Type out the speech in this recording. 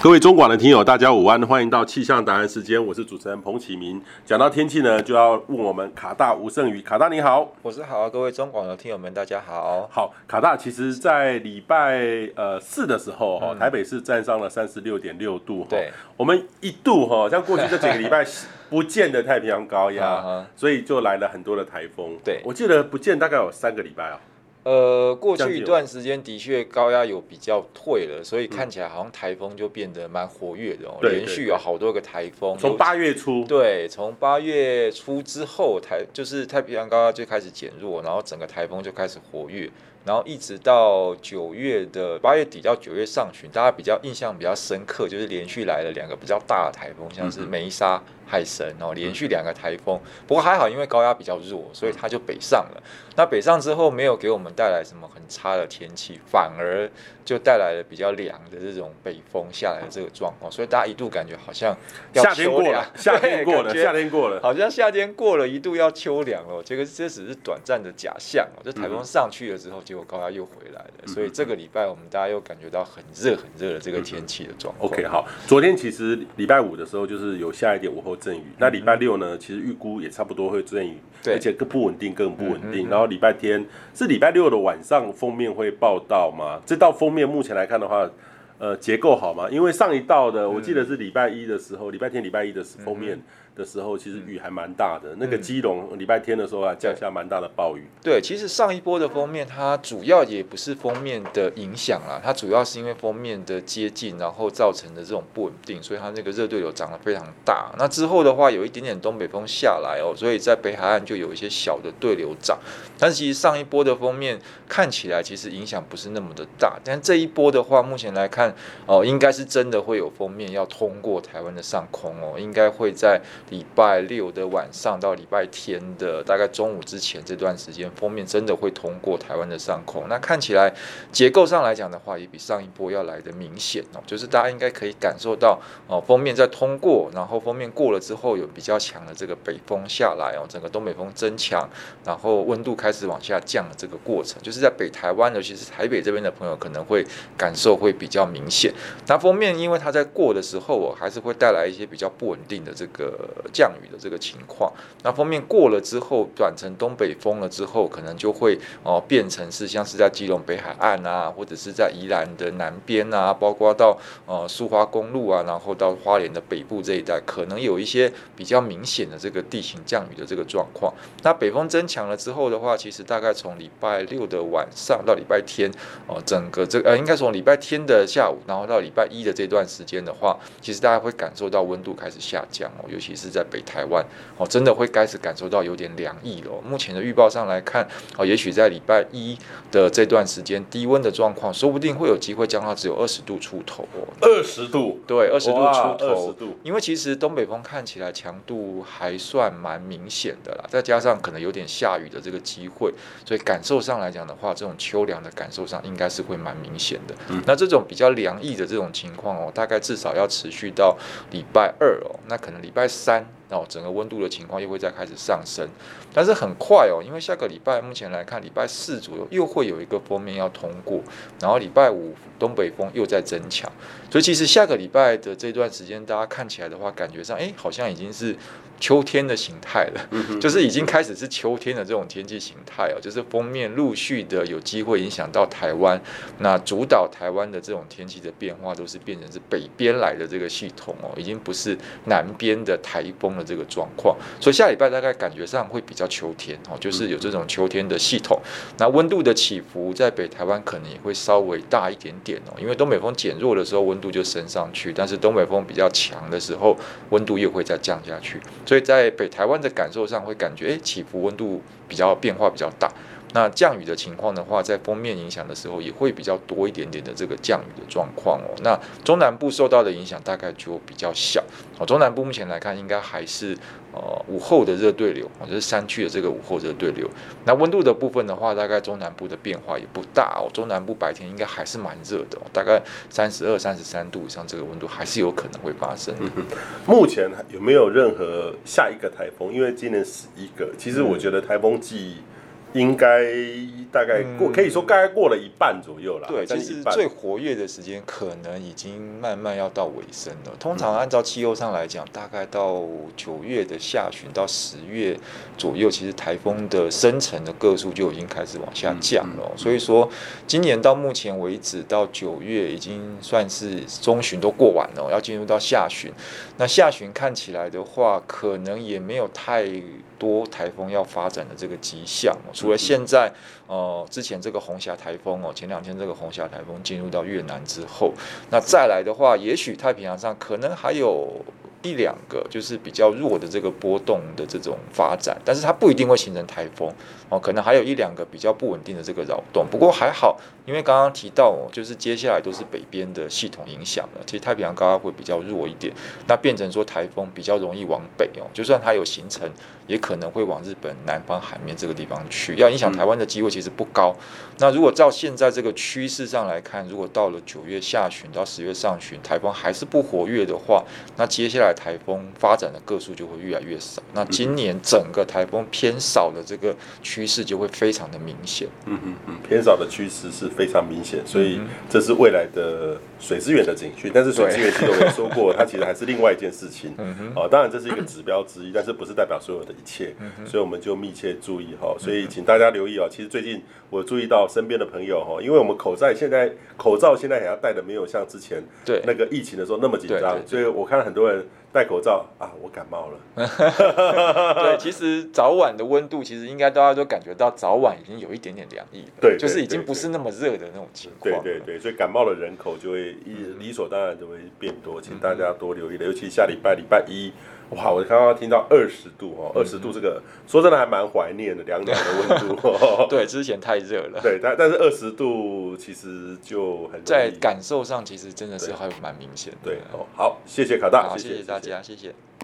各位中广的听友，大家午安，欢迎到气象达人时间，我是主持人彭启明。讲到天气呢，就要问我们卡大吴胜宇，卡大你好，我是好，啊各位中广的听友们，大家好。好，卡大，其实在礼拜呃四的时候，哈、嗯，台北市站上了三十六点六度，对，我们一度哈，像过去这几个礼拜 不见的太平洋高压，所以就来了很多的台风。对，我记得不见大概有三个礼拜啊。呃，过去一段时间的确高压有比较退了，所以看起来好像台风就变得蛮活跃的哦。连续有好多个台风，从八月初，对，从八月初之后，台就是太平洋高压就开始减弱，然后整个台风就开始活跃，然后一直到九月的八月底到九月上旬，大家比较印象比较深刻，就是连续来了两个比较大的台风，像是梅沙。海神哦，连续两个台风，不过还好，因为高压比较弱，所以它就北上了。那北上之后，没有给我们带来什么很差的天气，反而就带来了比较凉的这种北风下来的这个状况，所以大家一度感觉好像要夏天过了，夏天过了，夏天过了，好像夏天过了，一度要秋凉了。这个这只是短暂的假象哦，这台风上去了之后，结果高压又回来了，所以这个礼拜我们大家又感觉到很热很热的这个天气的状况。OK，好，昨天其实礼拜五的时候就是有下一点午后。阵雨，那礼拜六呢？其实预估也差不多会阵雨，而且更不稳定，更不稳定。然后礼拜天是礼拜六的晚上，封面会报道吗？这道封面目前来看的话，呃，结构好吗？因为上一道的，我记得是礼拜一的时候，礼拜天、礼拜一的封面。的时候，其实雨还蛮大的。那个基隆礼拜天的时候啊，降下蛮大的暴雨。对，其实上一波的封面，它主要也不是封面的影响啦，它主要是因为封面的接近，然后造成的这种不稳定，所以它那个热对流涨得非常大。那之后的话，有一点点东北风下来哦，所以在北海岸就有一些小的对流涨。但是其实上一波的封面看起来其实影响不是那么的大，但这一波的话，目前来看哦，应该是真的会有封面要通过台湾的上空哦，应该会在。礼拜六的晚上到礼拜天的大概中午之前这段时间，封面真的会通过台湾的上空。那看起来结构上来讲的话，也比上一波要来得明显哦。就是大家应该可以感受到哦，封面在通过，然后封面过了之后，有比较强的这个北风下来哦，整个东北风增强，然后温度开始往下降的这个过程，就是在北台湾，尤其是台北这边的朋友可能会感受会比较明显。那封面因为它在过的时候我，还是会带来一些比较不稳定的这个。降雨的这个情况，那锋面过了之后，转成东北风了之后，可能就会哦、变成是像是在基隆北海岸啊，或者是在宜兰的南边啊，包括到呃苏花公路啊，然后到花莲的北部这一带，可能有一些比较明显的这个地形降雨的这个状况。那北风增强了之后的话，其实大概从礼拜六的晚上到礼拜天哦、整个这呃应该从礼拜天的下午，然后到礼拜一的这段时间的话，其实大家会感受到温度开始下降哦，尤其是在。在北台湾哦，真的会开始感受到有点凉意了。目前的预报上来看哦，也许在礼拜一的这段时间，低温的状况说不定会有机会降到只有二十度出头哦。二十度，对，二十度出头。因为其实东北风看起来强度还算蛮明显的啦，再加上可能有点下雨的这个机会，所以感受上来讲的话，这种秋凉的感受上应该是会蛮明显的。嗯。那这种比较凉意的这种情况哦，大概至少要持续到礼拜二哦，那可能礼拜三。三后整个温度的情况又会再开始上升，但是很快哦，因为下个礼拜目前来看，礼拜四左右又会有一个封面要通过，然后礼拜五东北风又在增强，所以其实下个礼拜的这段时间，大家看起来的话，感觉上哎，好像已经是。秋天的形态了，就是已经开始是秋天的这种天气形态哦，就是封面陆续的有机会影响到台湾，那主导台湾的这种天气的变化都是变成是北边来的这个系统哦，已经不是南边的台风这个状况，所以下礼拜大概感觉上会比较秋天哦，就是有这种秋天的系统，那温度的起伏在北台湾可能也会稍微大一点点哦，因为东北风减弱的时候温度就升上去，但是东北风比较强的时候温度又会再降下去。所以在北台湾的感受上会感觉，诶，起伏温度比较变化比较大。那降雨的情况的话，在封面影响的时候，也会比较多一点点的这个降雨的状况哦。那中南部受到的影响大概就比较小哦。中南部目前来看，应该还是呃午后的热对流，就是山区的这个午后热对流。那温度的部分的话，大概中南部的变化也不大哦。中南部白天应该还是蛮热的，大概三十二、三十三度以上，这个温度还是有可能会发生。嗯。目前有没有任何下一个台风？因为今年十一个，其实我觉得台风季。应该大概过，可以说大概过了一半左右了。对，其实最活跃的时间可能已经慢慢要到尾声了。通常按照气候上来讲，大概到九月的下旬到十月左右，其实台风的生成的个数就已经开始往下降了。所以说，今年到目前为止，到九月已经算是中旬都过完了，要进入到下旬。那下旬看起来的话，可能也没有太多台风要发展的这个迹象。除了现在，呃，之前这个红霞台风哦，前两天这个红霞台风进入到越南之后，那再来的话，也许太平洋上可能还有一两个就是比较弱的这个波动的这种发展，但是它不一定会形成台风哦，可能还有一两个比较不稳定的这个扰动。不过还好，因为刚刚提到哦，就是接下来都是北边的系统影响了，其实太平洋高压会比较弱一点，那变成说台风比较容易往北哦，就算它有形成，也可能会往日本南方海面这个地方去，要影响台湾的机会其实不高。那如果照现在这个趋势上来看，如果到了九月下旬到十月上旬，台风还是不活跃的话，那接下来台风发展的个数就会越来越少。那今年整个台风偏少的这个趋势就会非常的明显。嗯嗯嗯，偏少的趋势是非常明显，所以这是未来的水资源的景区。但是水资源其实我也说过，它其实还是另外一件事情。嗯哼，哦，当然这是一个指标之一，但是不是代表所有的。一切，所以我们就密切注意哈。所以请大家留意哦。其实最近我注意到身边的朋友哈，因为我们口罩现在口罩现在还要戴的没有像之前对那个疫情的时候那么紧张，所以我看很多人戴口罩啊，我感冒了。对，其实早晚的温度其实应该大家都感觉到早晚已经有一点点凉意了，对，就是已经不是那么热的那种情况。对对对，所以感冒的人口就会理所当然就会变多，请大家多留意了，尤其下礼拜礼拜一。哇！我刚刚听到二十度哦，二十度这个、嗯、说真的还蛮怀念的，凉凉的温度。对，之前太热了。对，但但是二十度其实就很在感受上，其实真的是还蛮明显的。对，哦，好，谢谢卡大，好谢谢大家，谢谢。